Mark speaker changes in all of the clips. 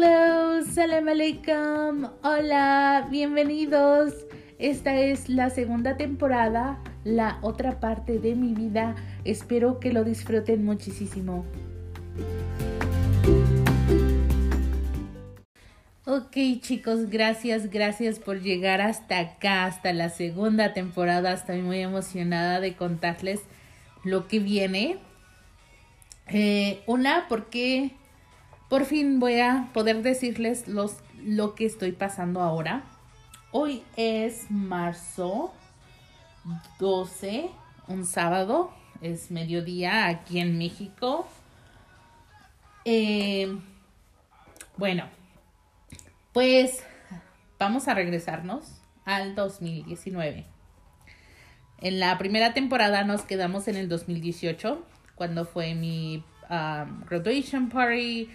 Speaker 1: Hello, salam alaikum. Hola, bienvenidos. Esta es la segunda temporada, la otra parte de mi vida. Espero que lo disfruten muchísimo. Ok chicos, gracias, gracias por llegar hasta acá, hasta la segunda temporada. Estoy muy emocionada de contarles lo que viene. Eh, una, porque por fin voy a poder decirles los, lo que estoy pasando ahora. Hoy es marzo 12, un sábado, es mediodía aquí en México. Eh, bueno, pues vamos a regresarnos al 2019. En la primera temporada nos quedamos en el 2018, cuando fue mi um, graduation party.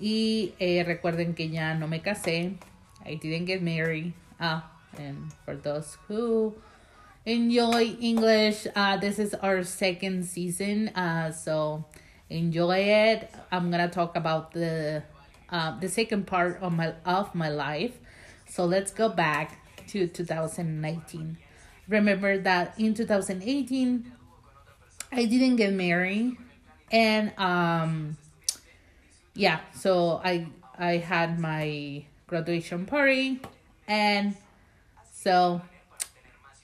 Speaker 1: Y eh, recuerden que ya no me casé. I didn't get married. Ah, and for those who enjoy English, uh, this is our second season. Uh, so enjoy it. I'm gonna talk about the uh, the second part of my of my life. So let's go back to 2019. Remember that in 2018, I didn't get married, and um, yeah, so I I had my graduation party, and so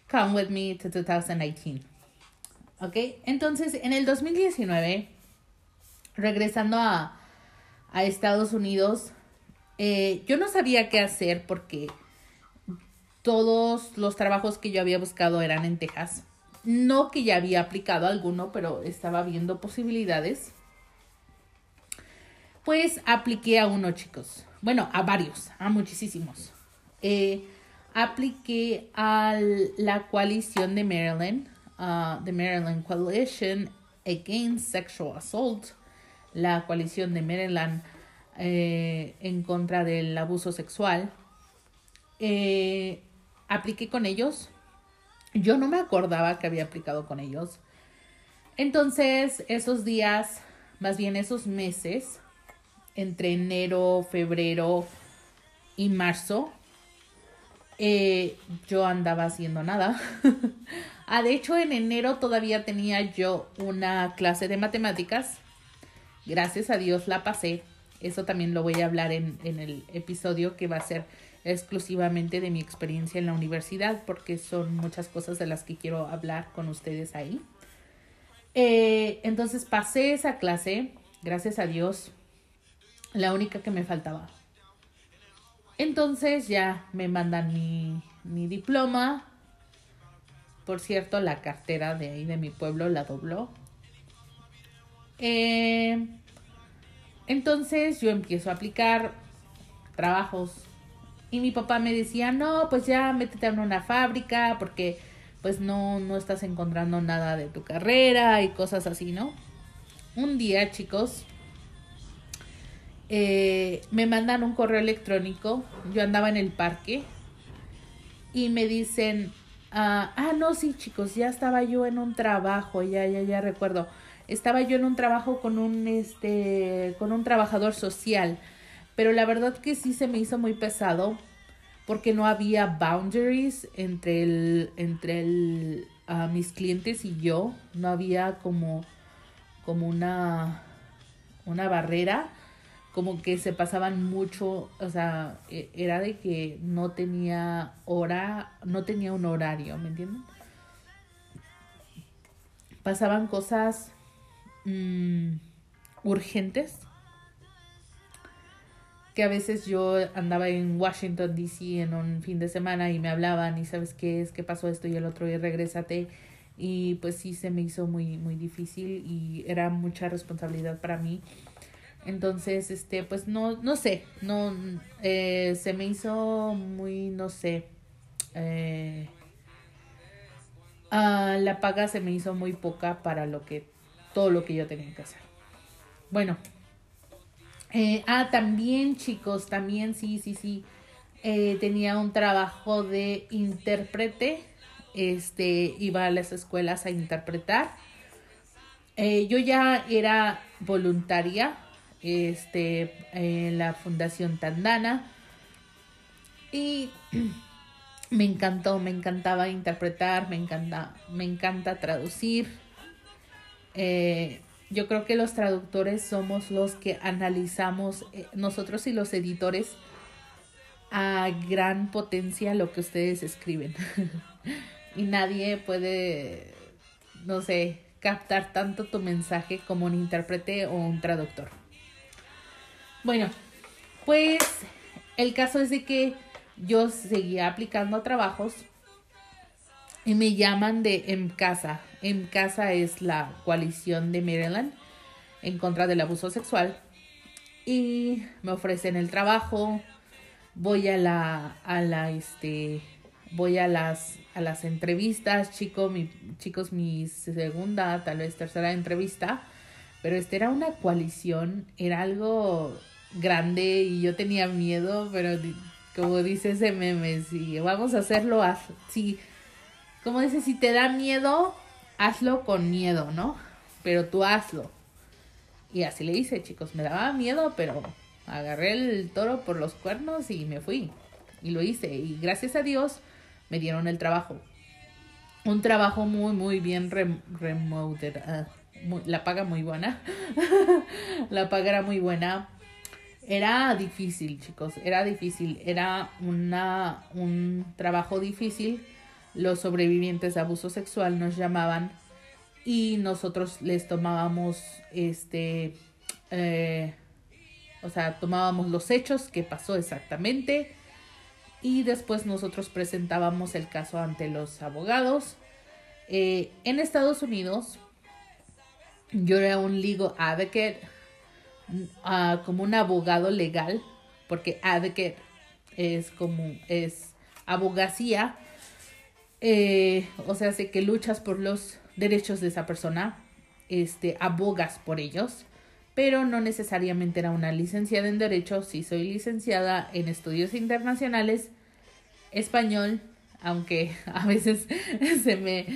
Speaker 1: come with me to 2019. Ok, entonces en el 2019, regresando a, a Estados Unidos, eh, yo no sabía qué hacer porque todos los trabajos que yo había buscado eran en Texas. No que ya había aplicado alguno, pero estaba viendo posibilidades. Pues apliqué a uno, chicos. Bueno, a varios, a muchísimos. Eh, apliqué a la coalición de Maryland, the Maryland Coalition Against Sexual Assault, la coalición de Maryland eh, en contra del abuso sexual. Eh, apliqué con ellos. Yo no me acordaba que había aplicado con ellos. Entonces, esos días, más bien esos meses, entre enero, febrero y marzo, eh, yo andaba haciendo nada. ah, de hecho, en enero todavía tenía yo una clase de matemáticas. Gracias a Dios la pasé. Eso también lo voy a hablar en, el episodio que va a ser exclusivamente de mi experiencia en la universidad, porque son muchas cosas de las que quiero hablar con ustedes ahí. Eh, entonces pasé esa clase, gracias a Dios, la única que me faltaba. Entonces ya me mandan mi, mi diploma. Por cierto, la cartera de ahí de mi pueblo la dobló. Eh, entonces yo empiezo a aplicar trabajos. Y mi papá me decía, no, pues ya métete en una fábrica porque pues no, no estás encontrando nada de tu carrera y cosas así, ¿no? Un día, chicos, eh, me mandan un correo electrónico, yo andaba en el parque y me dicen, ah, ah, no, sí chicos, ya estaba yo en un trabajo, ya, ya, ya recuerdo, estaba yo en un trabajo con un, este, con un trabajador social, pero la verdad que sí se me hizo muy pesado porque no había boundaries entre el, entre el, uh, mis clientes y yo, no había como, como una, una barrera como que se pasaban mucho, o sea, era de que no tenía hora, no tenía un horario, ¿me entienden? Pasaban cosas mmm, urgentes que a veces yo andaba en Washington DC en un fin de semana y me hablaban y sabes qué es, qué pasó esto y el otro y regrésate y pues sí se me hizo muy muy difícil y era mucha responsabilidad para mí entonces, este, pues no, no sé, no, eh, se me hizo muy, no sé, eh, la paga se me hizo muy poca para lo que, todo lo que yo tenía que hacer. Bueno, eh, ah, también chicos, también sí, sí, sí, eh, tenía un trabajo de intérprete, este, iba a las escuelas a interpretar. Eh, yo ya era voluntaria este, en la Fundación Tandana. Y me encantó, me encantaba interpretar, me encanta, me encanta traducir. Eh, yo creo que los traductores somos los que analizamos, eh, nosotros y los editores, a gran potencia lo que ustedes escriben. y nadie puede, no sé, captar tanto tu mensaje como un intérprete o un traductor. Bueno, pues el caso es de que yo seguía aplicando a trabajos y me llaman de En Casa. En Casa es la coalición de Maryland en contra del abuso sexual y me ofrecen el trabajo. Voy a la a la este voy a las a las entrevistas, chico, mi, chicos, mi segunda, tal vez tercera entrevista, pero este era una coalición, era algo grande y yo tenía miedo, pero como dice ese meme, si vamos a hacerlo, si, como dice, si te da miedo, hazlo con miedo, ¿no? Pero tú hazlo. Y así le hice, chicos, me daba miedo, pero agarré el toro por los cuernos y me fui. Y lo hice. Y gracias a Dios, me dieron el trabajo. Un trabajo muy, muy bien remote. Ah, la paga muy buena. la paga era muy buena. Era difícil, chicos. Era difícil. Era una, un trabajo difícil. Los sobrevivientes de abuso sexual nos llamaban y nosotros les tomábamos este eh, o sea tomábamos los hechos que pasó exactamente y después nosotros presentábamos el caso ante los abogados. Eh, en Estados Unidos, yo era un legal advocate, como un abogado legal, porque advocate es como, es abogacía, eh, o sea, sé que luchas por los derechos de esa persona, este, abogas por ellos, pero no necesariamente era una licenciada en Derecho, sí soy licenciada en Estudios Internacionales, Español, aunque a veces se me,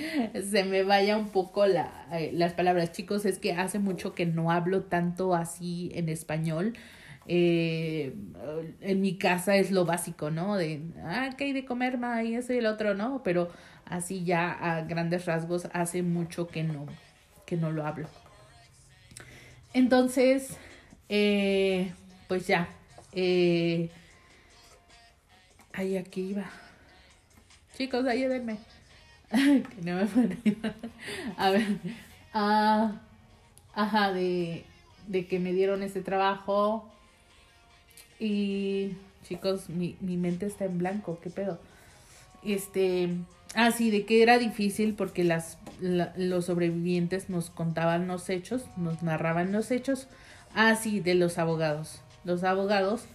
Speaker 1: se me vaya un poco la, eh, las palabras. Chicos, es que hace mucho que no hablo tanto así en español. Eh, en mi casa es lo básico, ¿no? De, ah, ¿qué hay de comer, ma? Y eso y el otro, ¿no? Pero así ya a grandes rasgos hace mucho que no, que no lo hablo. Entonces, eh, pues ya, eh, ay, aquí iba. Chicos, ayúdenme. que no me A ver, ah, ajá, de, de que me dieron ese trabajo. Y chicos, mi, mi mente está en blanco, ¿qué pedo? Este, Ah, sí, de que era difícil porque las, los sobrevivientes nos contaban los hechos, nos narraban los hechos. Ah, sí, de los abogados. Los abogados.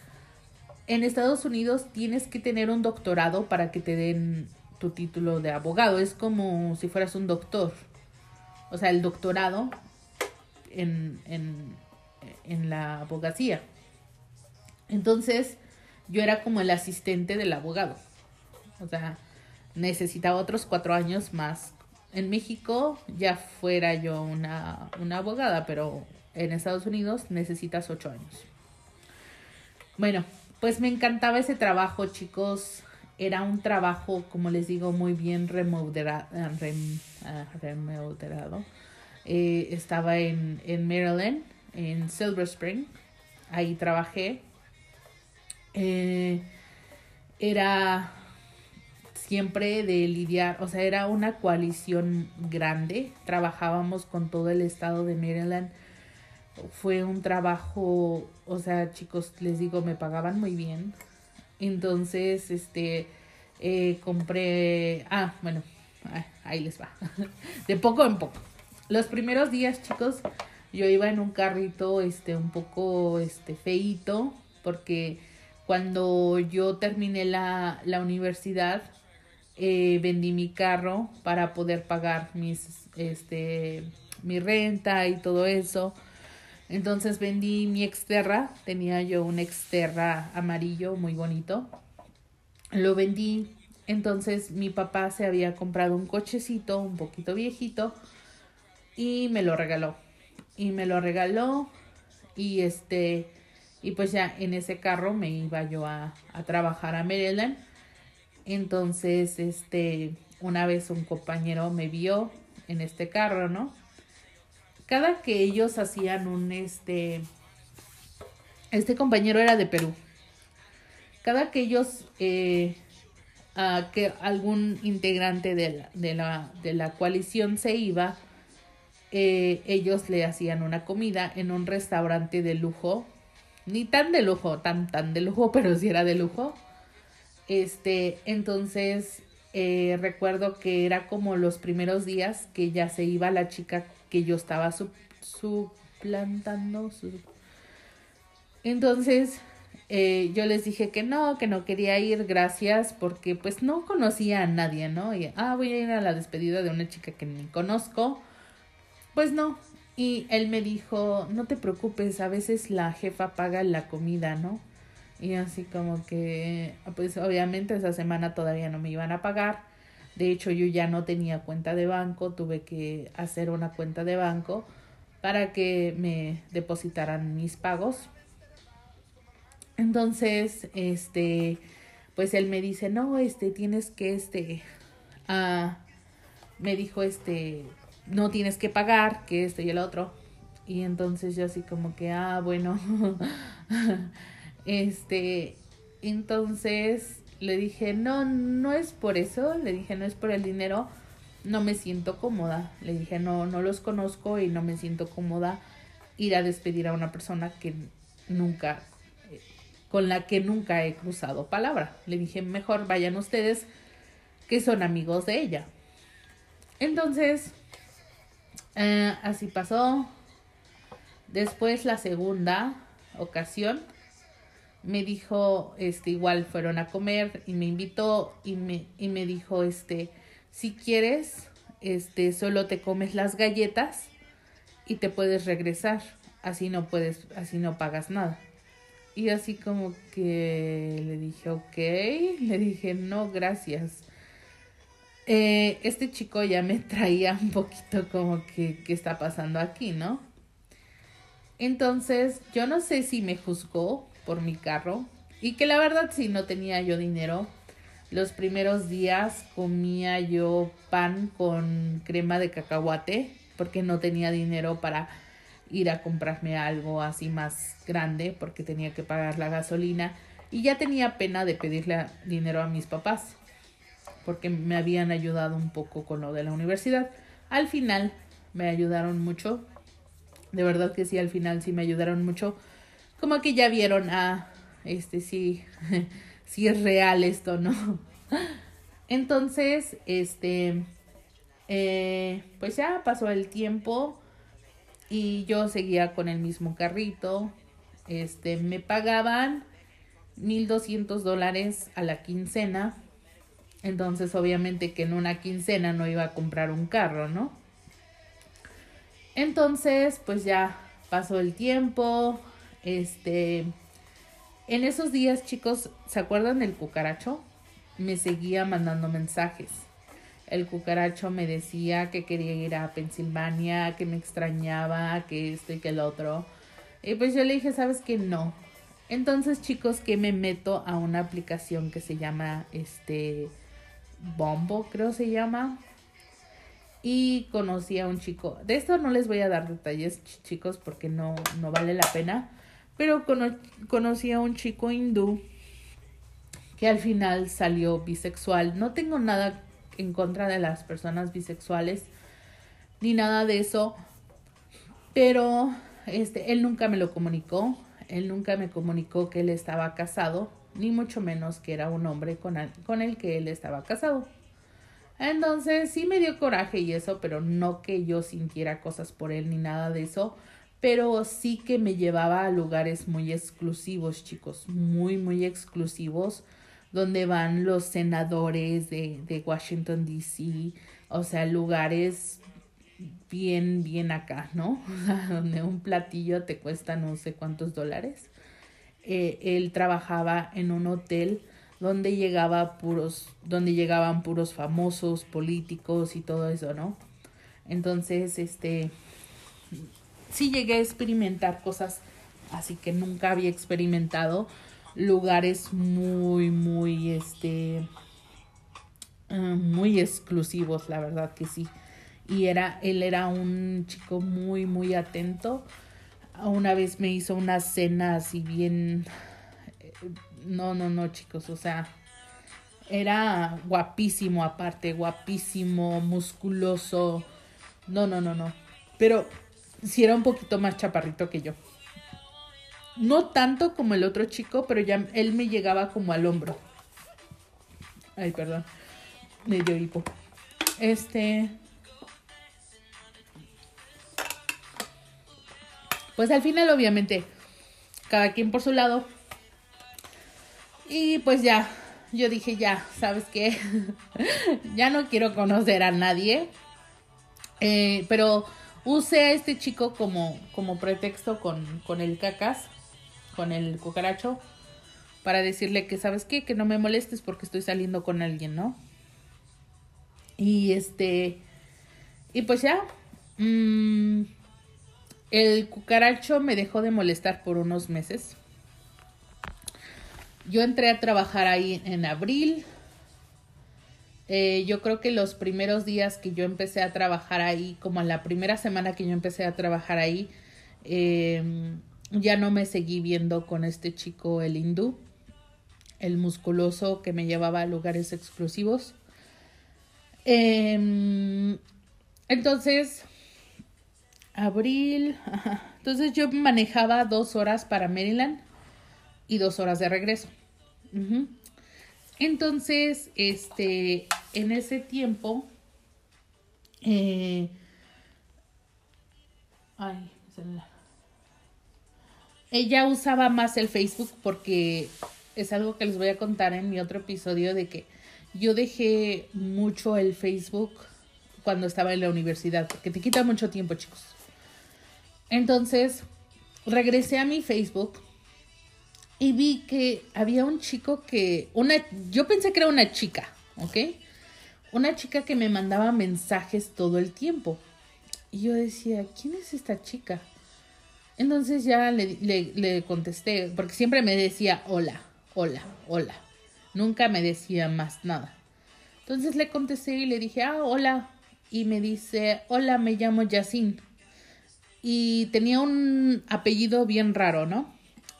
Speaker 1: En Estados Unidos tienes que tener un doctorado para que te den tu título de abogado. Es como si fueras un doctor. O sea, el doctorado en, en, en la abogacía. Entonces, yo era como el asistente del abogado. O sea, necesitaba otros cuatro años más. En México ya fuera yo una, una abogada, pero en Estados Unidos necesitas ocho años. Bueno, pues me encantaba ese trabajo, chicos. Era un trabajo, como les digo, muy bien. Ah, eh, estaba en, en Maryland, en Silver Spring. Ahí trabajé. Eh, era siempre de lidiar, o sea, era una coalición grande, trabajábamos con todo el estado de Maryland, fue un trabajo, o sea, chicos, les digo, me pagaban muy bien, entonces, este, eh, compré, ah, bueno, ahí les va, de poco en poco. Los primeros días, chicos, yo iba en un carrito, este, un poco, este, feito, porque cuando yo terminé la, la universidad, eh, vendí mi carro para poder pagar mis, este, mi renta y todo eso. Entonces vendí mi Exterra, tenía yo un Exterra amarillo muy bonito. Lo vendí, entonces mi papá se había comprado un cochecito un poquito viejito y me lo regaló. Y me lo regaló Y este, y pues ya en ese carro me iba yo a, a trabajar a Maryland. Entonces, este, una vez un compañero me vio en este carro, ¿no? Cada que ellos hacían un, este, este compañero era de Perú. Cada que ellos, eh, que algún integrante de la, de la, de la coalición se iba, eh, ellos le hacían una comida en un restaurante de lujo, ni tan de lujo, tan, tan de lujo, pero sí era de lujo. Este, entonces, eh, recuerdo que era como los primeros días que ya se iba la chica que yo estaba suplantando. Entonces, eh, yo les dije que no, que no quería ir, gracias, porque pues no conocía a nadie, ¿no? Y, ah, voy a ir a la despedida de una chica que ni conozco. Pues no. Y él me dijo, no te preocupes, a veces la jefa paga la comida, ¿no? Y así como que, pues obviamente esa semana todavía no me iban a pagar. De hecho, yo ya no tenía cuenta de banco, tuve que hacer una cuenta de banco para que me depositaran mis pagos. Entonces, este, pues él me dice, no, este, tienes que, este, ah, me dijo, este, no tienes que pagar, que esto y el otro. Y entonces yo así como que, ah, bueno, este, entonces le dije, no, no es por eso, le dije, no es por el dinero, no me siento cómoda. Le dije, no, no los conozco y no me siento cómoda ir a despedir a una persona que nunca, con la que nunca he cruzado palabra. Le dije, mejor vayan ustedes que son amigos de ella. Entonces, eh, así pasó. Después la segunda ocasión me dijo, este, igual fueron a comer y me invitó y me, y me dijo, este, si quieres, este, solo te comes las galletas y te puedes regresar. Así no puedes, así no pagas nada. Y así como que le dije, ok, le dije, no, gracias. Eh, este chico ya me traía un poquito como que, ¿qué está pasando aquí, no? Entonces, yo no sé si me juzgó por mi carro y que la verdad si no tenía yo dinero. Los primeros días comía yo pan con crema de cacahuate porque no tenía dinero para ir a comprarme algo así más grande porque tenía que pagar la gasolina y ya tenía pena de pedirle dinero a mis papás porque me habían ayudado un poco con lo de la universidad. Al final me ayudaron mucho. De verdad que sí, al final sí me ayudaron mucho. Como que ya vieron, ah, este sí, sí es real esto, ¿no? Entonces, este, eh, pues ya pasó el tiempo y yo seguía con el mismo carrito. Este, me pagaban 1200 dólares a la quincena entonces, obviamente que en una quincena no iba a comprar un carro, ¿no? Entonces, pues ya pasó el tiempo. Este, en esos días, chicos, ¿se acuerdan del cucaracho? Me seguía mandando mensajes. El cucaracho me decía que quería ir a Pensilvania, que me extrañaba, que esto y que el otro. Y pues yo le dije, ¿sabes qué? No. Entonces, chicos, que me meto a una aplicación que se llama este Bombo, creo se llama. Y conocí a un chico. De esto no les voy a dar detalles, chicos, porque no, no vale la pena. Pero conocí a un chico hindú que al final salió bisexual. No tengo nada en contra de las personas bisexuales ni nada de eso. Pero este, él nunca me lo comunicó. Él nunca me comunicó que él estaba casado ni mucho menos que era un hombre con con el que él estaba casado. Entonces sí me dio coraje y eso, pero no que yo sintiera cosas por él ni nada de eso, pero sí que me llevaba a lugares muy exclusivos, chicos, muy, muy exclusivos, donde van los senadores de, de Washington, D.C., o sea, lugares bien, bien acá, ¿no? donde un platillo te cuesta no sé cuántos dólares. Eh, él trabajaba en un hotel donde llegaba puros, donde llegaban puros famosos, políticos y todo eso, ¿no? Entonces, este, sí llegué a experimentar cosas así que nunca había experimentado lugares muy, muy, este, eh, muy exclusivos, la verdad que sí. Y era, él era un chico muy, muy atento. Una vez me hizo una cena así bien, eh, no, no, no, chicos, o sea, era guapísimo aparte, guapísimo, musculoso. No, no, no, no. Pero sí era un poquito más chaparrito que yo. No tanto como el otro chico, pero ya él me llegaba como al hombro. Ay, perdón. Me dio hipo. Este. Pues al final, obviamente, cada quien por su lado. Y pues ya, yo dije, ya, ¿sabes qué? ya no quiero conocer a nadie. Eh, pero usé a este chico como, como pretexto con, con el cacas con el cucaracho para decirle que, ¿sabes qué? Que no me molestes porque estoy saliendo con alguien, ¿no? Y este, y pues ya, mm, el cucaracho me dejó de molestar por unos meses. Yo entré a trabajar ahí en abril. Eh, yo creo que los primeros días que yo empecé a trabajar ahí, como en la primera semana que yo empecé a trabajar ahí, eh, ya no me seguí viendo con este chico, el hindú, el musculoso que me llevaba a lugares exclusivos. Em, entonces, abril, entonces yo manejaba dos horas para Maryland y dos horas de regreso. Entonces, este, en ese tiempo, eh, ay, ella usaba más el Facebook porque es algo que les voy a contar en mi otro episodio de que yo dejé mucho el Facebook cuando estaba en la universidad, porque te quita mucho tiempo, chicos. Entonces, regresé a mi Facebook y vi que había un chico que, una, yo pensé que era una chica, ¿ok? Una chica que me mandaba mensajes todo el tiempo. Y yo decía, ¿quién es esta chica? Entonces ya le, le, contesté, porque siempre me decía hola, hola, hola. Nunca me decía más nada. Entonces le contesté y le dije, ah, hola. Y me dice, hola, me llamo Yacine. Y tenía un apellido bien raro, ¿no?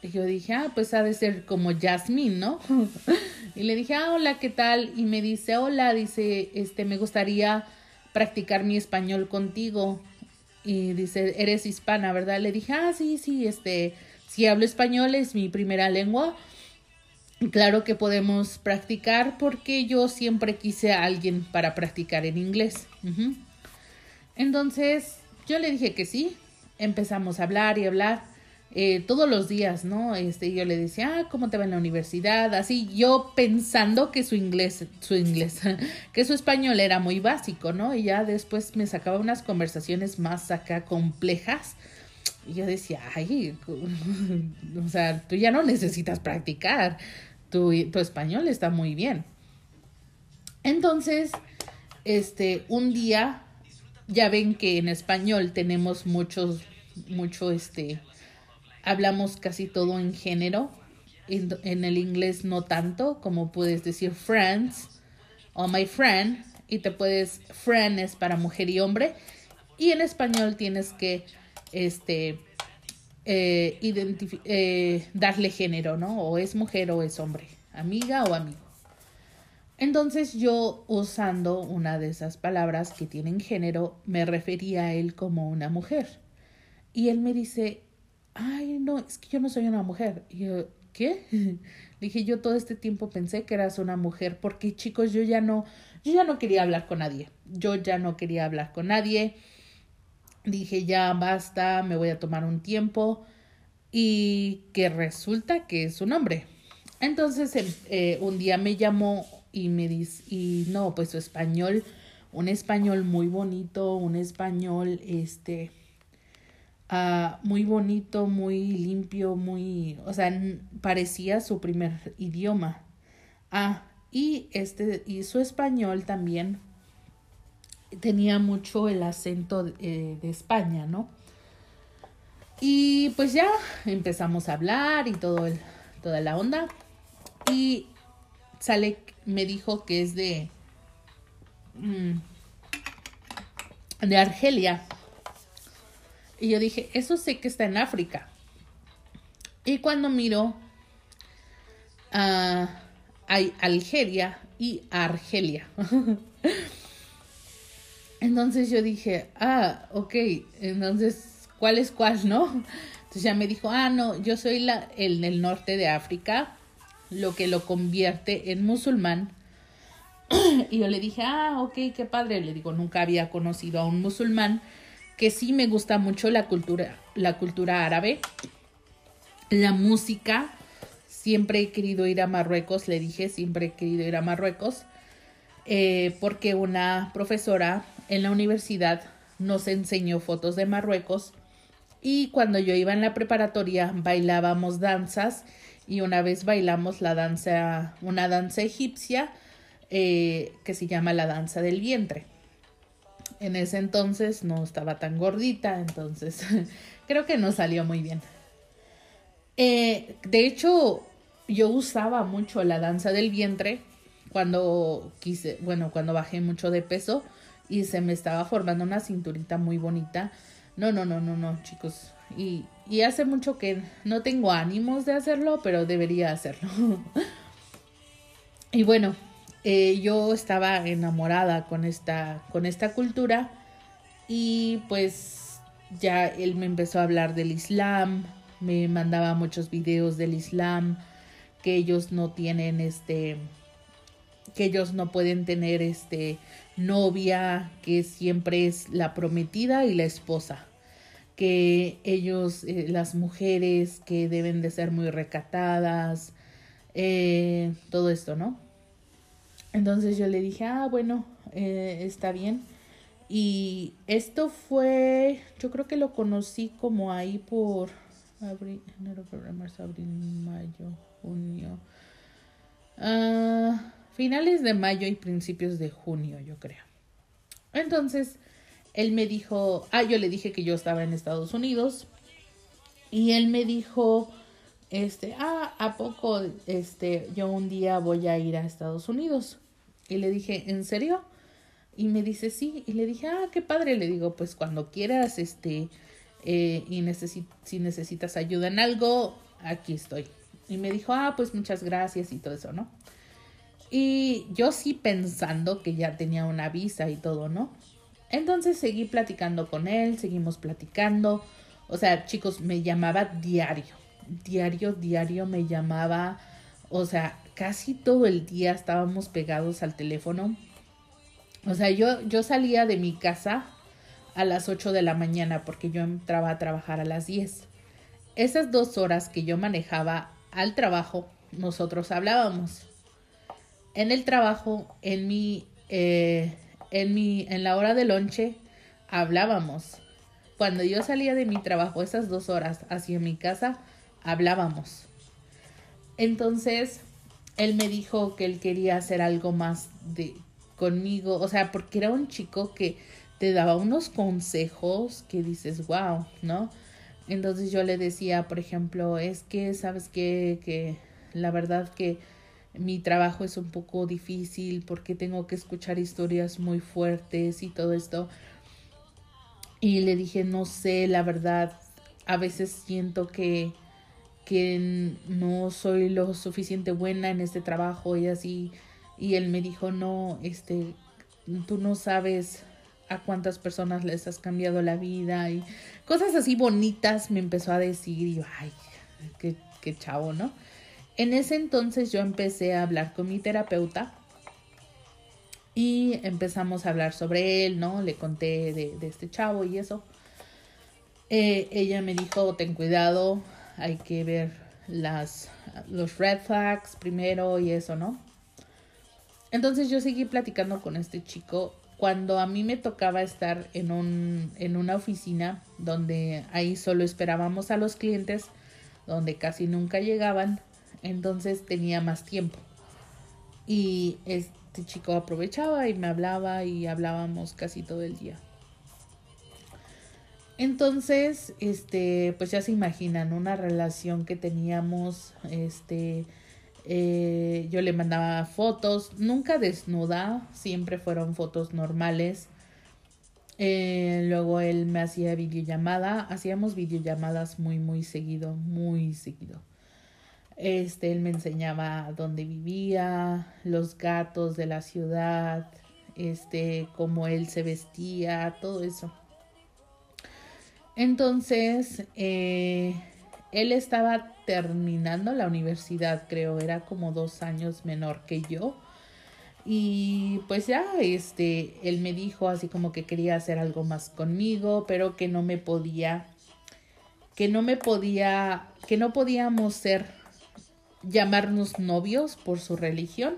Speaker 1: Y yo dije, ah, pues ha de ser como Jasmine, ¿no? y le dije, ah, hola, ¿qué tal? Y me dice, hola, dice, este, me gustaría practicar mi español contigo y dice, eres hispana, ¿verdad? Le dije, ah, sí, sí, este, si hablo español es mi primera lengua. Claro que podemos practicar porque yo siempre quise a alguien para practicar en inglés. Entonces, yo le dije que sí, empezamos a hablar y hablar. Eh, todos los días, ¿no? Este, yo le decía, ah, ¿cómo te va en la universidad? Así, yo pensando que su inglés, su inglés, que su español era muy básico, ¿no? Y ya después me sacaba unas conversaciones más acá complejas. Y yo decía, ay, o sea, tú ya no necesitas practicar, tu, tu español está muy bien. Entonces, este, un día, ya ven que en español tenemos muchos, mucho, este, hablamos casi todo en género. En, el inglés no tanto, como puedes decir friends o my friend, y te puedes, friend es para mujer y hombre, y en español tienes que, este, eh, eh, darle género, ¿no? O es mujer o es hombre, amiga o amigo. Entonces yo usando una de esas palabras que tienen género, me refería a él como una mujer. Y él me dice, ay, no, es que yo no soy una mujer. Y yo, ¿qué? dije, yo todo este tiempo pensé que eras una mujer porque chicos, yo ya no, yo ya no quería hablar con nadie. Yo ya no quería hablar con nadie. Dije, ya basta, me voy a tomar un tiempo. Y que resulta que es un hombre. Entonces eh, un día me llamó y me dice, y no, pues su español, un español muy bonito, un español, este, Ah, muy bonito, muy limpio, muy, o sea, parecía su primer idioma. Ah, y este, y su español también tenía mucho el acento de, eh, España, ¿no? Y pues ya empezamos a hablar y todo el, toda la onda. Y sale, me dijo que es de, mm, de Argelia. Y yo dije, eso sé que está en África. Y cuando miro a hay Algeria y Argelia. Entonces yo dije, ah, ok, entonces, ¿cuál es cuál, no? Entonces ya me dijo, ah, no, yo soy la, el del norte de África, lo que lo convierte en musulmán. y yo le dije, ah, ok, qué padre. Le digo, nunca había conocido a un musulmán, que sí me gusta mucho la cultura, la cultura árabe, la música, siempre he querido ir a Marruecos, le dije, siempre he querido ir a Marruecos, eh, porque una profesora en la universidad nos enseñó fotos de Marruecos y cuando yo iba en la preparatoria bailábamos danzas y una vez bailamos la danza, una danza egipcia eh, que se llama la danza del vientre. En ese entonces no estaba tan gordita, entonces creo que no salió muy bien. Eh, de hecho, yo usaba mucho la danza del vientre cuando quise, bueno, cuando bajé mucho de peso y se me estaba formando una cinturita muy bonita. No, no, no, no, no, chicos. Y, y hace mucho que no tengo ánimos de hacerlo, pero debería hacerlo. y bueno, eh, yo estaba enamorada con esta, con esta cultura y pues ya él me empezó a hablar del Islam, me mandaba muchos videos del Islam que ellos no tienen este que ellos no pueden tener este novia que siempre es la prometida y la esposa que ellos eh, las mujeres que deben de ser muy recatadas eh, todo esto no entonces yo le dije ah bueno eh, está bien y esto fue yo creo que lo conocí como ahí por abril enero febrero marzo abril mayo junio. Ah, finales de mayo y principios de junio, yo creo. Entonces, él me dijo, ah, yo le dije que yo estaba en Estados Unidos y él me dijo, este, ah, ¿a poco, este, yo un día voy a ir a Estados Unidos? Y le dije, ¿en serio? Y me dice, sí. Y le dije, ah, qué padre. Le digo, pues cuando quieras, este, eh, y si necesitas ayuda en algo, aquí estoy. Y me dijo, ah, pues muchas gracias y todo eso, ¿no? Y yo sí pensando que ya tenía una visa y todo, ¿no? Entonces seguí platicando con él, seguimos platicando. O sea, chicos, me llamaba diario. Diario, diario me llamaba. O sea, casi todo el día estábamos pegados al teléfono. O sea, yo, yo salía de mi casa a las 8 de la mañana porque yo entraba a trabajar a las 10. Esas dos horas que yo manejaba al trabajo, nosotros hablábamos. En el trabajo, en mi, eh, en mi, en la hora de lonche, hablábamos. Cuando yo salía de mi trabajo esas dos horas hacia mi casa, hablábamos. Entonces, él me dijo que él quería hacer algo más de conmigo, o sea, porque era un chico que te daba unos consejos que dices, wow, ¿no? Entonces yo le decía, por ejemplo, es que, ¿sabes qué? Que la verdad que mi trabajo es un poco difícil porque tengo que escuchar historias muy fuertes y todo esto. Y le dije, no sé, la verdad, a veces siento que, que no soy lo suficiente buena en este trabajo y así. Y él me dijo, no, este, tú no sabes a cuántas personas les has cambiado la vida y cosas así bonitas me empezó a decir y yo, ay, qué, qué chavo, ¿no? En ese entonces yo empecé a hablar con mi terapeuta y empezamos a hablar sobre él, ¿no? Le conté de, de este chavo y eso. Eh, ella me dijo, ten cuidado, hay que ver las, los red flags primero y eso, ¿no? Entonces yo seguí platicando con este chico cuando a mí me tocaba estar en, un, en una oficina donde ahí solo esperábamos a los clientes, donde casi nunca llegaban, entonces tenía más tiempo. Y este chico aprovechaba y me hablaba y hablábamos casi todo el día. Entonces, este, pues ya se imaginan, una relación que teníamos, este, eh, yo le mandaba fotos, nunca desnuda, siempre fueron fotos normales. Eh, luego él me hacía videollamada, hacíamos videollamadas muy, muy seguido, muy seguido. Este, él me enseñaba dónde vivía, los gatos de la ciudad, este, cómo él se vestía, todo eso. Entonces, eh, él estaba terminando la universidad, creo, era como dos años menor que yo. Y pues ya, este, él me dijo así como que quería hacer algo más conmigo, pero que no me podía, que no me podía, que no podíamos ser, llamarnos novios por su religión,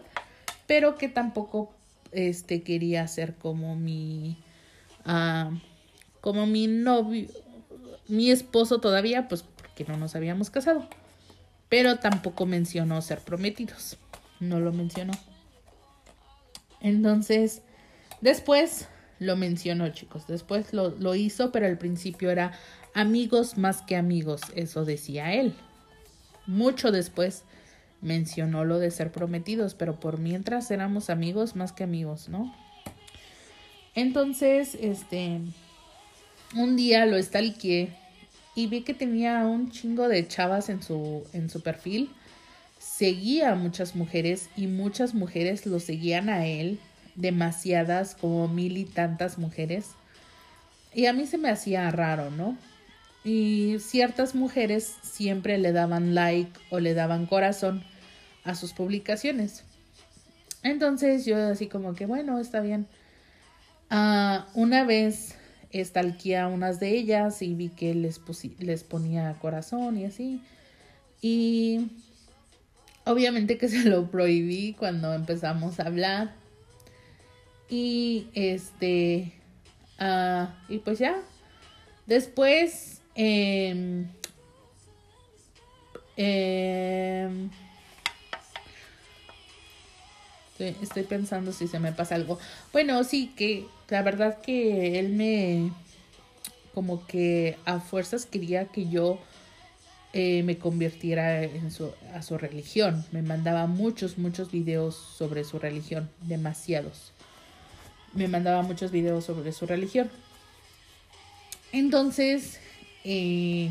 Speaker 1: pero que tampoco, este, quería ser como mi, ah, como mi novio, mi esposo todavía, pues porque no nos habíamos casado. Pero tampoco mencionó ser prometidos. No lo mencionó. Entonces, después lo mencionó, chicos. Después lo, lo hizo, pero al principio era amigos más que amigos. Eso decía él. Mucho después mencionó lo de ser prometidos, pero por mientras éramos amigos más que amigos, ¿no? Entonces, este, un día lo estalqué y vi que tenía un chingo de chavas en su, en su perfil. Seguía a muchas mujeres y muchas mujeres lo seguían a él, demasiadas, como mil y tantas mujeres. Y a mí se me hacía raro, ¿no? Y ciertas mujeres siempre le daban like o le daban corazón a sus publicaciones. Entonces yo así como que, bueno, está bien. Uh, una vez estalqué a unas de ellas y vi que les, les ponía corazón y así. Y obviamente que se lo prohibí cuando empezamos a hablar. Y este, uh, y pues ya. Después, eh, Estoy, pensando si se me pasa algo. Bueno, sí, que la verdad que él me como que a fuerzas quería que yo eh, me convirtiera en su, a su religión. Me mandaba muchos, muchos videos sobre su religión, demasiados. Me mandaba muchos videos sobre su religión. Entonces, eh,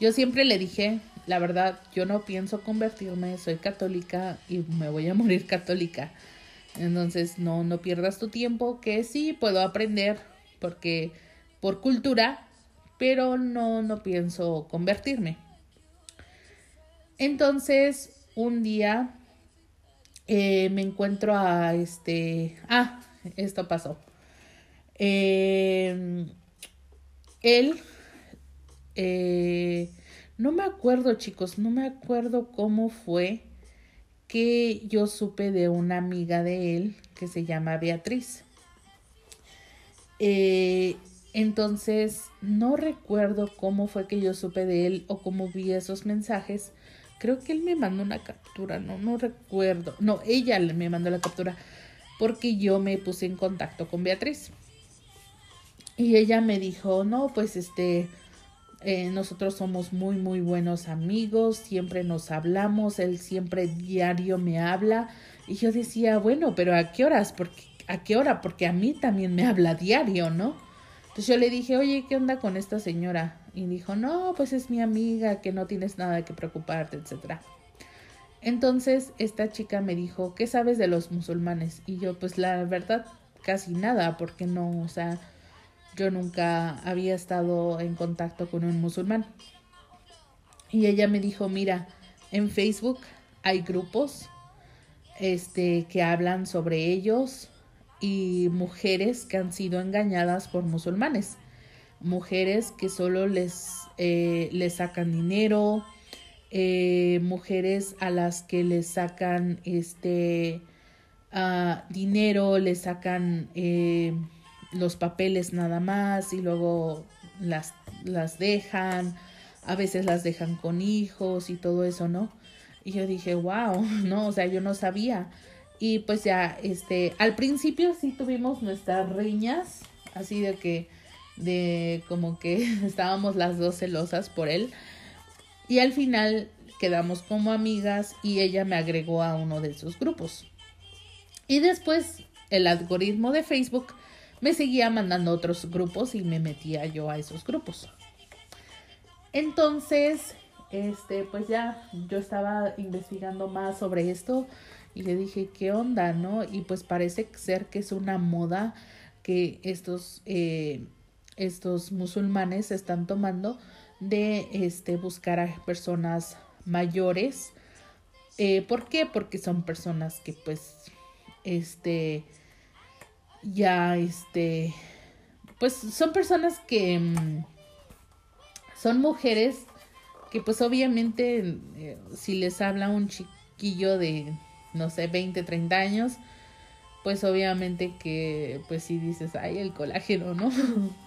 Speaker 1: yo siempre le dije, la verdad, yo no pienso convertirme, soy católica y me voy a morir católica. Entonces, no, no pierdas tu tiempo, que sí puedo aprender, porque por cultura, pero no, no pienso convertirme. Entonces, un día eh, me encuentro a este. Ah, esto pasó. Eh, él eh, no me acuerdo, chicos, no me acuerdo cómo fue que yo supe de una amiga de él que se llama Beatriz. Eh, entonces, no recuerdo cómo fue que yo supe de él o cómo vi esos mensajes. Creo que él me mandó una captura, no, no recuerdo. No, ella me mandó la captura porque yo me puse en contacto con Beatriz. Y ella me dijo, no, pues este, eh, nosotros somos muy, muy buenos amigos, siempre nos hablamos, él siempre diario me habla. Y yo decía, bueno, pero ¿a qué horas? Porque, ¿A qué hora? Porque a mí también me habla diario, ¿no? Entonces yo le dije, oye, ¿qué onda con esta señora? Y dijo, no, pues es mi amiga, que no tienes nada que preocuparte, etcétera. Entonces esta chica me dijo, ¿qué sabes de los musulmanes? Y yo, pues la verdad, casi nada, porque no, o sea, yo nunca había estado en contacto con un musulmán. Y ella me dijo, mira, en Facebook hay grupos este, que hablan sobre ellos y mujeres que han sido engañadas por musulmanes. Mujeres que solo les, eh, sacan dinero, eh, mujeres a las que les sacan este uh, dinero, les sacan eh, los papeles nada más y luego las, las dejan, a veces las dejan con hijos y todo eso, ¿no? Y yo dije, wow, no, o sea, yo no sabía. Y pues ya, este, al principio sí tuvimos nuestras riñas, así de que de como que estábamos las dos celosas por él. Y al final quedamos como amigas y ella me agregó a uno de esos grupos. Y después el algoritmo de Facebook me seguía mandando otros grupos y me metía yo a esos grupos. Entonces, este, pues ya yo estaba investigando más sobre esto y le dije, ¿qué onda, no? Y pues parece ser que es una moda que estos, eh, estos musulmanes están tomando de este, buscar a personas mayores. Eh, ¿Por qué? Porque son personas que pues, este, ya, este, pues son personas que mm, son mujeres que pues obviamente eh, si les habla un chiquillo de no sé, 20, 30 años, pues obviamente que, pues sí dices, ay, el colágeno, ¿no?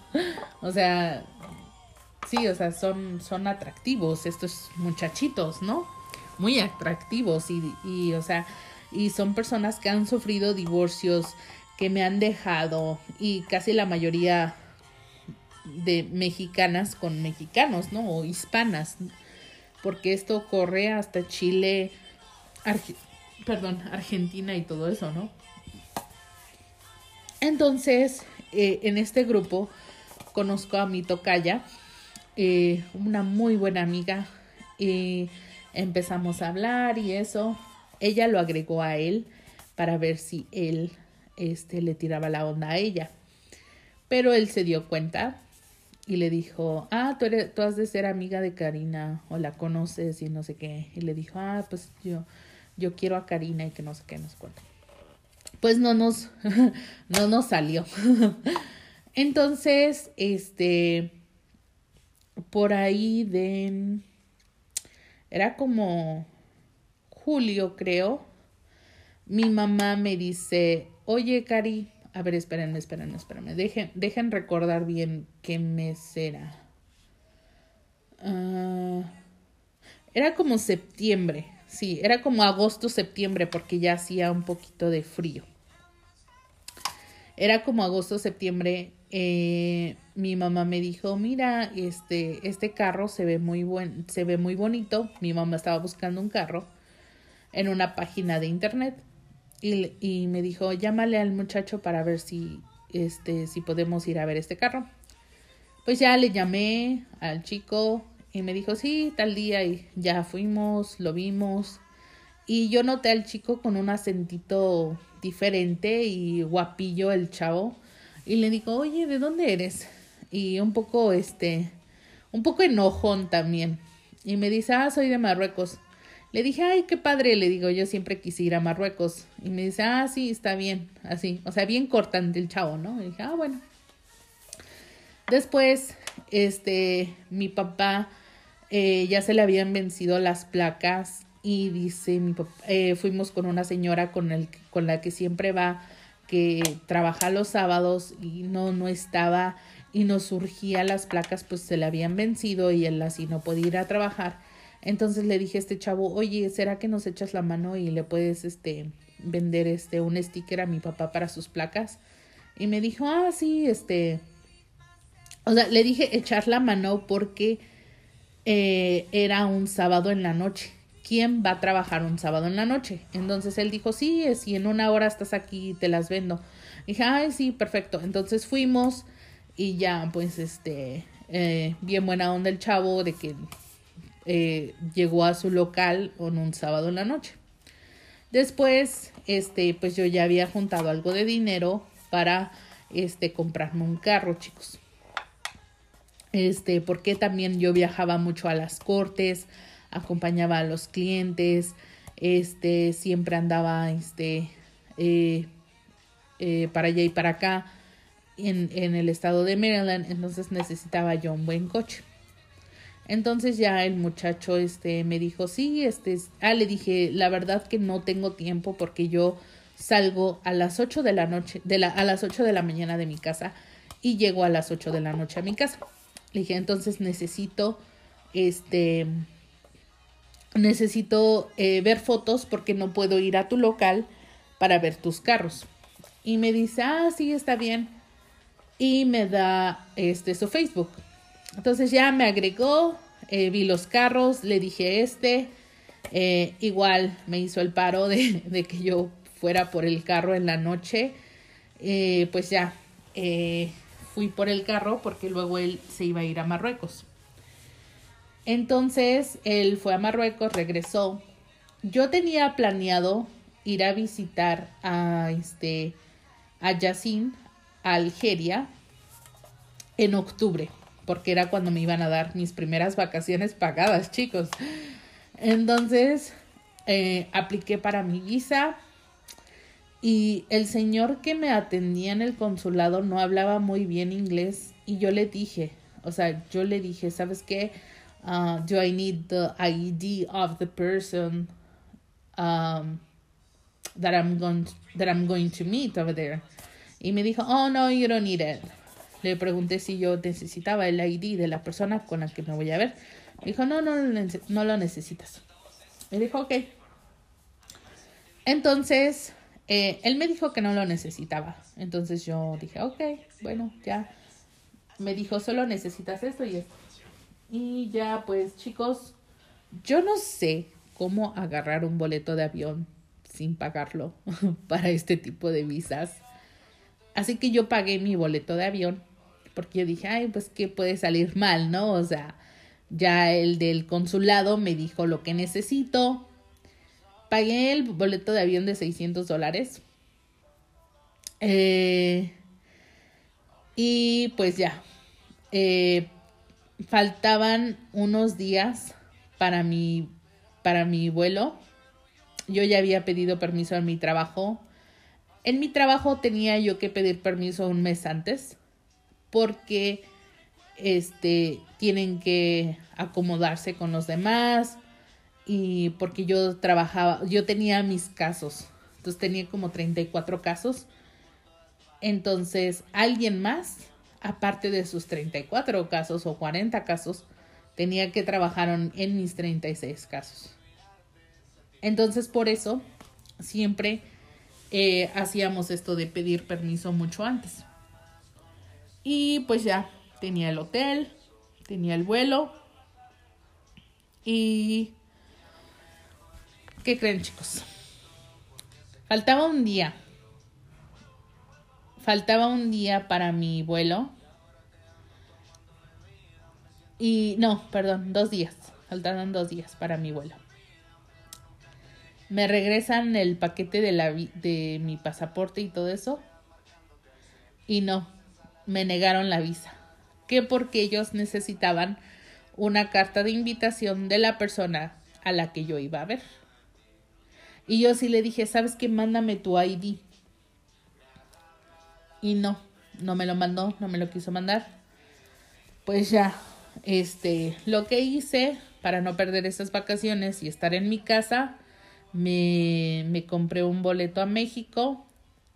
Speaker 1: o sea, sí, o sea, son, son atractivos estos muchachitos, ¿no? Muy atractivos y, y, o sea, y son personas que han sufrido divorcios, que me han dejado y casi la mayoría de mexicanas con mexicanos, ¿no? O hispanas, porque esto ocurre hasta Chile, perdón, Argentina y todo eso, ¿no? Entonces, eh, en este grupo conozco a mi tocaya, eh, una muy buena amiga, y empezamos a hablar y eso. Ella lo agregó a él para ver si él este, le tiraba la onda a ella. Pero él se dio cuenta y le dijo, ah, tú, eres, tú has de ser amiga de Karina o la conoces y no sé qué. Y le dijo, ah, pues yo, yo quiero a Karina y que no sé qué nos cuenta. Pues no nos, no salió. Entonces, este, por ahí de, era como julio, creo, mi mamá me dice, oye, Cari, a ver, espérenme, espérenme, espérenme, dejen, dejen recordar bien qué mes era. Ah, era como septiembre, Sí, era como agosto, septiembre, porque ya hacía un poquito de frío. Era como agosto, septiembre. Eh, mi mamá me dijo, mira, este, este carro se ve muy buen, se ve muy bonito. Mi mamá estaba buscando un carro en una página de internet y, y me dijo, llámale al muchacho para ver si, este, si podemos ir a ver este carro. Pues ya le llamé al chico, y me dijo, sí, tal día y ya fuimos, lo vimos. Y yo noté al chico con un acentito diferente y guapillo el chavo. Y le digo, oye, ¿de dónde eres? Y un poco, este, un poco enojón también. Y me dice, ah, soy de Marruecos. Le dije, ay, qué padre, le digo, yo siempre quise ir a Marruecos. Y me dice, ah, sí, está bien, así. O sea, bien cortante el chavo, ¿no? Y dije, ah, bueno. Después, este, mi papá eh, ya se le habían vencido las placas y dice, mi eh, fuimos con una señora con, el, con la que siempre va, que trabaja los sábados y no, no estaba y nos surgía las placas, pues se le habían vencido y él así no podía ir a trabajar. Entonces le dije a este chavo, oye, ¿será que nos echas la mano y le puedes este vender este un sticker a mi papá para sus placas? Y me dijo, ah, sí, este. O sea, le dije echar la mano porque eh, era un sábado en la noche. ¿Quién va a trabajar un sábado en la noche? Entonces él dijo, sí, si en una hora estás aquí, te las vendo. dije, ay, sí, perfecto. Entonces fuimos y ya, pues, este, eh, bien buena onda el chavo de que eh, llegó a su local en un sábado en la noche. Después, este, pues yo ya había juntado algo de dinero para, este, comprarme un carro, chicos este, porque también yo viajaba mucho a las cortes, acompañaba a los clientes, este, siempre andaba, este, eh, eh, para allá y para acá en, en el estado de Maryland, entonces necesitaba yo un buen coche. Entonces ya el muchacho este me dijo, "Sí, este, ah le dije, la verdad que no tengo tiempo porque yo salgo a las 8 de la noche de la a las 8 de la mañana de mi casa y llego a las 8 de la noche a mi casa." Le dije, entonces necesito, este, necesito eh, ver fotos porque no puedo ir a tu local para ver tus carros. Y me dice, ah, sí, está bien. y me da este su Facebook. Entonces ya me agregó, eh, vi los carros, le dije este, eh, igual me hizo el paro de, que yo fuera por el carro en la noche. Eh, pues ya fui por el carro porque luego él se iba a ir a Marruecos. Entonces él fue a Marruecos, regresó. Yo tenía planeado ir a visitar a este a Yacine, a Algeria, en octubre, porque era cuando me iban a dar mis primeras vacaciones pagadas, chicos. Entonces, eh, apliqué para mi visa y el señor que me atendía en el consulado no hablaba muy bien inglés y yo le dije, o sea, yo le dije, ¿sabes qué? Uh, do I need the ID of the person um, that I'm going that I'm going to meet over there? Y me dijo, oh no, you don't need it. Le pregunté si yo necesitaba el ID de la persona con la que me voy a ver. Me dijo, no, no, no lo necesitas. Me dijo, ok. Entonces, eh, él me dijo que no lo necesitaba. Entonces yo dije, ok, bueno, ya. Me dijo, solo necesitas esto y esto. Y ya, pues, chicos, yo no sé cómo agarrar un boleto de avión sin pagarlo para este tipo de visas. Así que yo pagué mi boleto de avión porque yo dije, ay, pues que puede salir mal, ¿no? O sea, ya el del consulado me dijo lo que necesito. Pagué el boleto de avión de 600 dólares. Eh, y pues ya, eh, faltaban unos días para mi, para mi vuelo. Yo ya había pedido permiso en mi trabajo. En mi trabajo tenía yo que pedir permiso un mes antes porque este tienen que acomodarse con los demás y porque yo trabajaba, yo tenía mis casos. Entonces tenía como 34 casos. Entonces, alguien más, aparte de sus 34 casos o 40 casos, tenía que trabajar en mis 36 casos. Entonces, por eso, siempre eh, hacíamos esto de pedir permiso mucho antes. Y pues ya, tenía el hotel, tenía el vuelo. Y... ¿Qué creen chicos? Faltaba un día. Faltaba un día para mi vuelo. Y no, perdón, dos días. Faltaban dos días para mi vuelo. Me regresan el paquete de, la, de mi pasaporte y todo eso. Y no, me negaron la visa, que porque ellos necesitaban una carta de invitación de la persona a la que yo iba a ver. Y yo sí le dije, ¿sabes qué? Mándame tu ID. Y no, no me lo mandó, no me lo quiso mandar. Pues ya, este, lo que hice para no perder esas vacaciones y estar en mi casa, me, me compré un boleto a México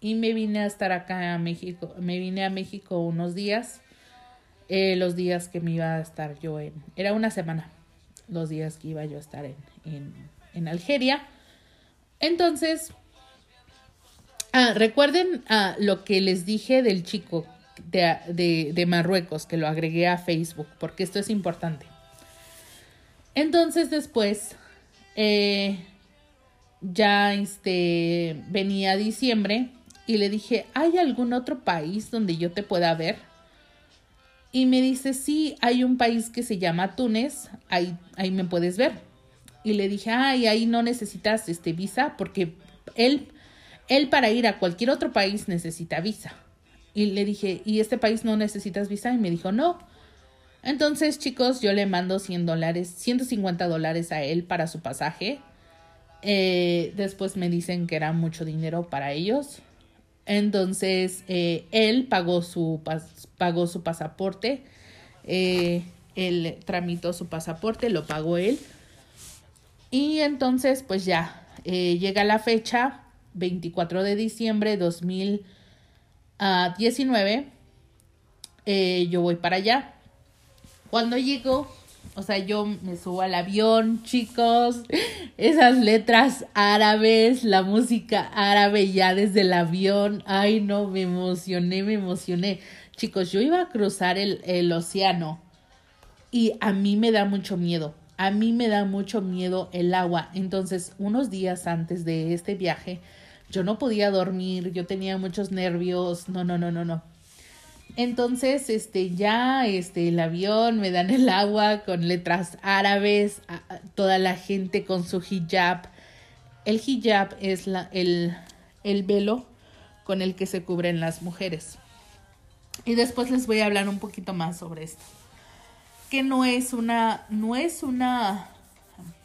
Speaker 1: y me vine a estar acá a México. Me vine a México unos días, eh, los días que me iba a estar yo en, era una semana, los días que iba yo a estar en, en, en Algeria. Entonces, ah, recuerden ah, lo que les dije del chico de, de, de Marruecos, que lo agregué a Facebook, porque esto es importante. Entonces después, eh, ya este, venía diciembre y le dije, ¿hay algún otro país donde yo te pueda ver? Y me dice, sí, hay un país que se llama Túnez, ahí, ahí me puedes ver. Y le dije, ay, ahí no necesitas este visa porque él, él para ir a cualquier otro país necesita visa. Y le dije, ¿y este país no necesitas visa? Y me dijo, no. Entonces, chicos, yo le mando 100 dólares, 150 dólares a él para su pasaje. Eh, después me dicen que era mucho dinero para ellos. Entonces, eh, él pagó su, pagó su pasaporte, eh, él tramitó su pasaporte, lo pagó él. Y entonces, pues ya, eh, llega la fecha, 24 de diciembre de 2019, yo voy para allá. Cuando llego, o sea, yo me subo al avión, chicos, esas letras árabes, la música árabe ya desde el avión. Ay, no, me emocioné, me emocioné. Chicos, yo iba a cruzar el, el océano y a mí me da mucho miedo. A mí me da mucho miedo el agua. Entonces, unos días antes de este viaje, yo no podía dormir, yo tenía muchos nervios. No, no, no, no, no. Entonces, este, ya, este, el avión, me dan el agua con letras árabes, toda la gente con su hijab. El hijab es la, el, el velo con el que se cubren las mujeres. Y después les voy a hablar un poquito más sobre esto. Que no es una, no es una,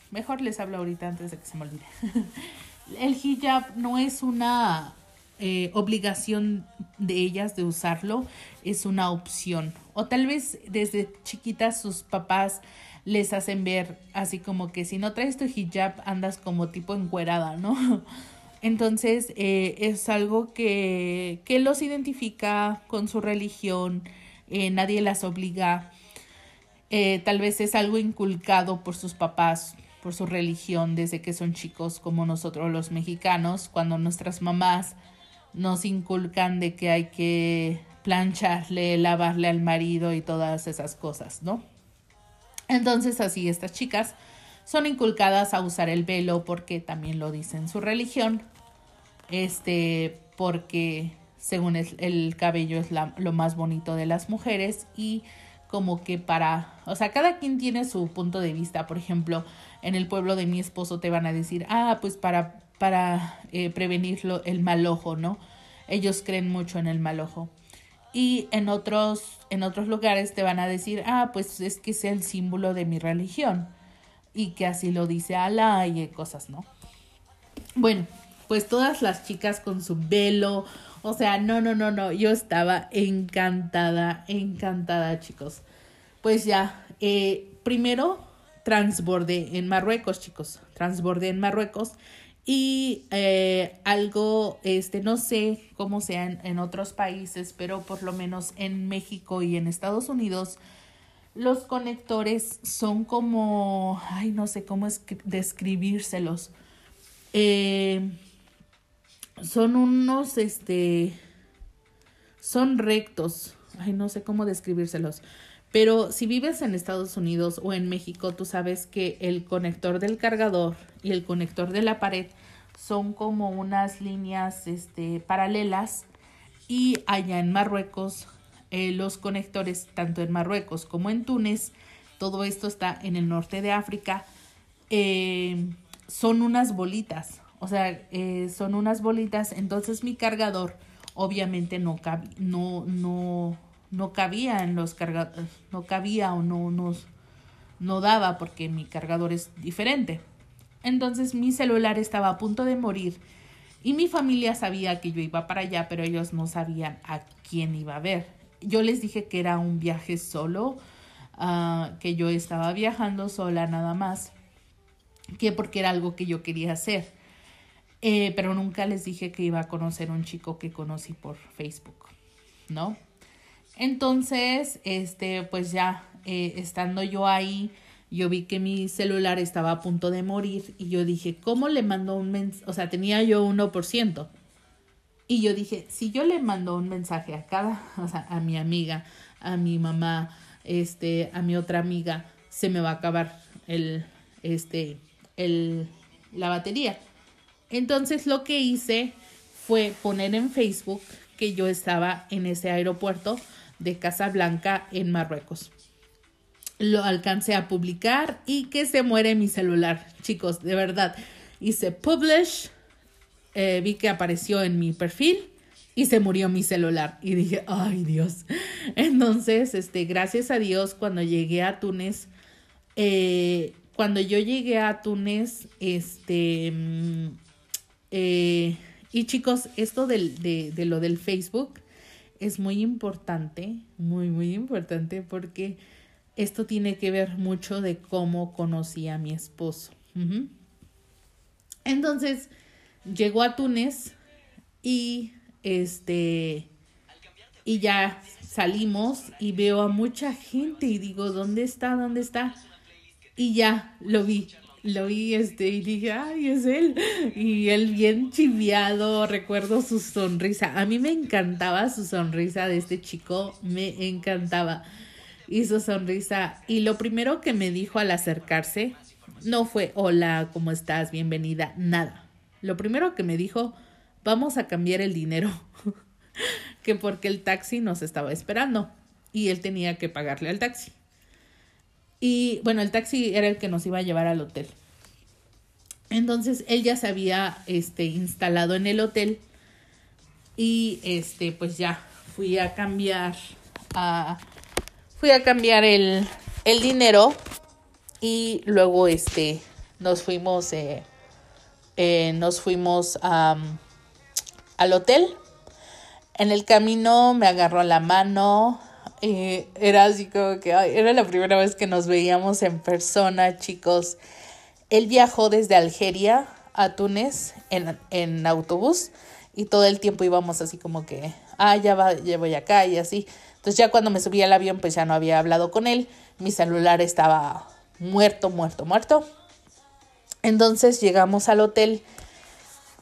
Speaker 1: mejor les hablo ahorita antes de que se me olvide. El hijab no es una eh, obligación de ellas de usarlo, es una opción. O tal vez desde chiquitas sus papás les hacen ver así como que si no traes tu hijab andas como tipo encuerada, ¿no? Entonces eh, es algo que, que, los identifica con su religión, eh, nadie las obliga, tal vez es algo inculcado por sus papás, por su religión desde que son chicos como nosotros los mexicanos, cuando nuestras mamás nos inculcan de que hay que plancharle, lavarle al marido y todas esas cosas, ¿no? Entonces así estas chicas son inculcadas a usar el velo porque también lo dice en su religión este, porque según el, el cabello es la, lo más bonito de las mujeres y como que para, o sea, cada quien tiene su punto de vista, por ejemplo, en el pueblo de mi esposo te van a decir, ah, pues para, para eh, prevenirlo el mal ojo, ¿no? Ellos creen mucho en el mal ojo. Y en otros, en otros lugares te van a decir, ah, pues es que es el símbolo de mi religión. Y que así lo dice Alá y cosas, ¿no? Bueno, pues todas las chicas con su velo, o sea, no, no, no, no, yo estaba encantada, encantada, chicos. Pues ya, eh, primero transbordé en Marruecos, chicos, transbordé en Marruecos y eh, algo, este, no sé cómo sea en, en, otros países, pero por lo menos en México y en Estados Unidos, los conectores son como, ay, no sé cómo es describírselos. Eh, son unos, este, son rectos. Ay, no sé cómo describírselos. Pero si vives en Estados Unidos o en México, tú sabes que el conector del cargador y el conector de la pared son como unas líneas este, paralelas. Y allá en Marruecos, eh, los conectores, tanto en Marruecos como en Túnez, todo esto está en el norte de África, eh, son unas bolitas. O sea, eh, son unas bolitas. Entonces mi cargador obviamente no, no, no, no cabía en los cargadores, no cabía o no, nos, no daba porque mi cargador es diferente. Entonces mi celular estaba a punto de morir y mi familia sabía que yo iba para allá, pero ellos no sabían a quién iba a ver. Yo les dije que era un viaje solo, uh, que yo estaba viajando sola nada más, que porque era algo que yo quería hacer. Eh, pero nunca les dije que iba a conocer un chico que conocí por Facebook, ¿no? Entonces, este, pues ya eh, estando yo ahí, yo vi que mi celular estaba a punto de morir y yo dije, ¿cómo le mando un mensaje? O sea, tenía yo 1%. Y yo dije, si yo le mando un mensaje a cada, o sea, a mi amiga, a mi mamá, este, a mi otra amiga, se me va a acabar el, este, el, la batería. Entonces lo que hice fue poner en Facebook que yo estaba en ese aeropuerto de Casablanca en Marruecos. Lo alcancé a publicar y que se muere mi celular. Chicos, de verdad, hice publish, eh, vi que apareció en mi perfil y se murió mi celular. Y dije, ay Dios. Entonces, este, gracias a Dios, cuando llegué a Túnez, eh, cuando yo llegué a Túnez, este, mm, eh, y chicos, esto del, de, de lo del Facebook es muy importante, muy, muy importante porque esto tiene que ver mucho de cómo conocí a mi esposo. Entonces, llegó a Túnez y este y ya salimos y veo a mucha gente y digo, ¿dónde está? ¿Dónde está? Y ya lo vi lo vi este y dije, ay, es él. Y él bien chiviado, recuerdo su sonrisa. A mí me encantaba su sonrisa de este chico, me encantaba. Y su sonrisa. Y lo primero que me dijo al acercarse no fue, hola, ¿cómo estás? Bienvenida, nada. Lo primero que me dijo, vamos a cambiar el dinero. que porque el taxi nos estaba esperando y él tenía que pagarle al taxi. Y bueno, el taxi era el que nos iba a llevar al hotel. Entonces él ya se había este, instalado en el hotel y este, pues ya fui a cambiar, a, fui a cambiar el, el dinero y luego este, nos fuimos, eh, eh, nos fuimos al hotel. En el camino me agarró la mano, era así como que era la primera vez que nos veíamos en persona, chicos. Él viajó desde Algeria a Túnez en, en autobús y todo el tiempo íbamos así como que, ah, ya, va, ya voy acá y así. Entonces ya cuando me subí al avión pues ya no había hablado con él, mi celular estaba muerto, muerto, muerto. Entonces llegamos al hotel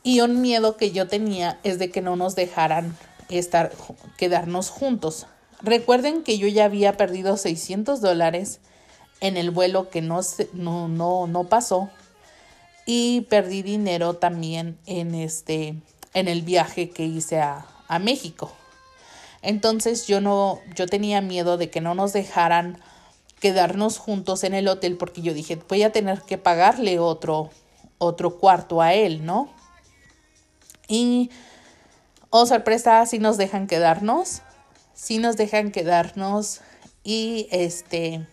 Speaker 1: y un miedo que yo tenía es de que no nos dejaran estar, quedarnos juntos. Recuerden que yo ya había perdido 600 dólares en el vuelo que no, no, no, no pasó y perdí dinero también en, este, en el viaje que hice a, a México. Entonces yo no, yo tenía miedo de que no nos dejaran quedarnos juntos en el hotel porque yo dije, voy a tener que pagarle otro, otro cuarto a él, ¿no? Y, oh sorpresa, si nos dejan quedarnos sí nos dejan quedarnos y este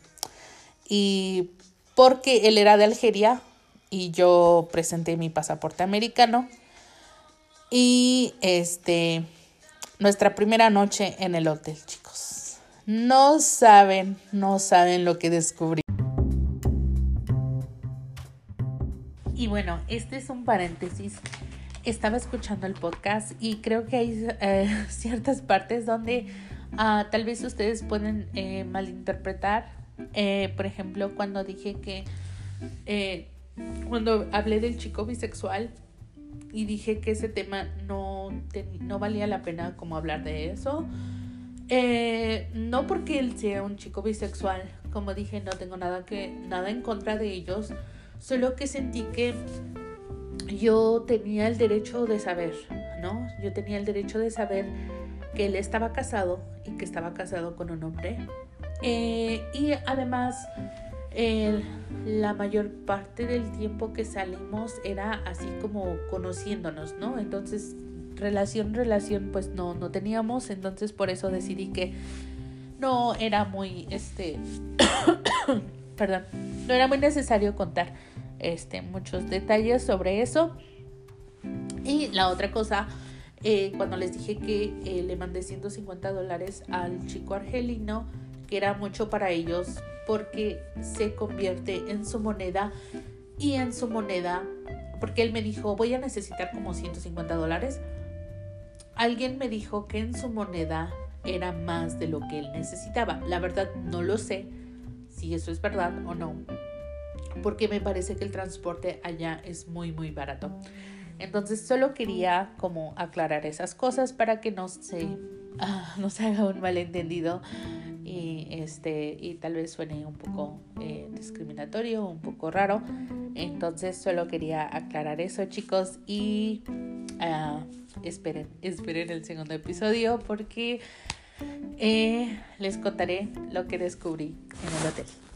Speaker 1: y porque él era de Algeria y yo presenté mi pasaporte americano y este nuestra primera noche en el hotel, chicos. No saben, no saben lo que descubrí. Y bueno, este es un paréntesis. Estaba escuchando el podcast y creo que hay eh, ciertas partes donde Ah, tal vez ustedes pueden eh, malinterpretar, eh, por ejemplo, cuando dije que, eh, cuando hablé del chico bisexual y dije que ese tema no, no valía la pena como hablar de eso. no porque él sea un chico bisexual, como dije, no tengo nada que nada en contra de ellos, solo que sentí que yo tenía el derecho de saber, ¿no? Yo tenía el derecho de saber que él estaba casado y que estaba casado con un hombre. Eh, y además, la mayor parte del tiempo que salimos era así como conociéndonos, ¿no? Entonces, relación, relación, pues no, no teníamos. Entonces, por eso decidí que no era muy, este, perdón, no era muy necesario contar este, muchos detalles sobre eso. Y la otra cosa eh, cuando les dije que eh, le mandé 150 dólares al chico argelino, que era mucho para ellos porque se convierte en su moneda y en su moneda, porque él me dijo, voy a necesitar como 150 dólares. Alguien me dijo que en su moneda era más de lo que él necesitaba. La verdad no lo sé si eso es verdad o no, porque me parece que el transporte allá es muy, muy barato. Entonces solo quería como aclarar esas cosas para que no se, ah, no se haga un malentendido y, este, y tal vez suene un poco eh, discriminatorio, un poco raro. Entonces solo quería aclarar eso chicos y ah, esperen, esperen el segundo episodio porque eh, les contaré lo que descubrí en el hotel.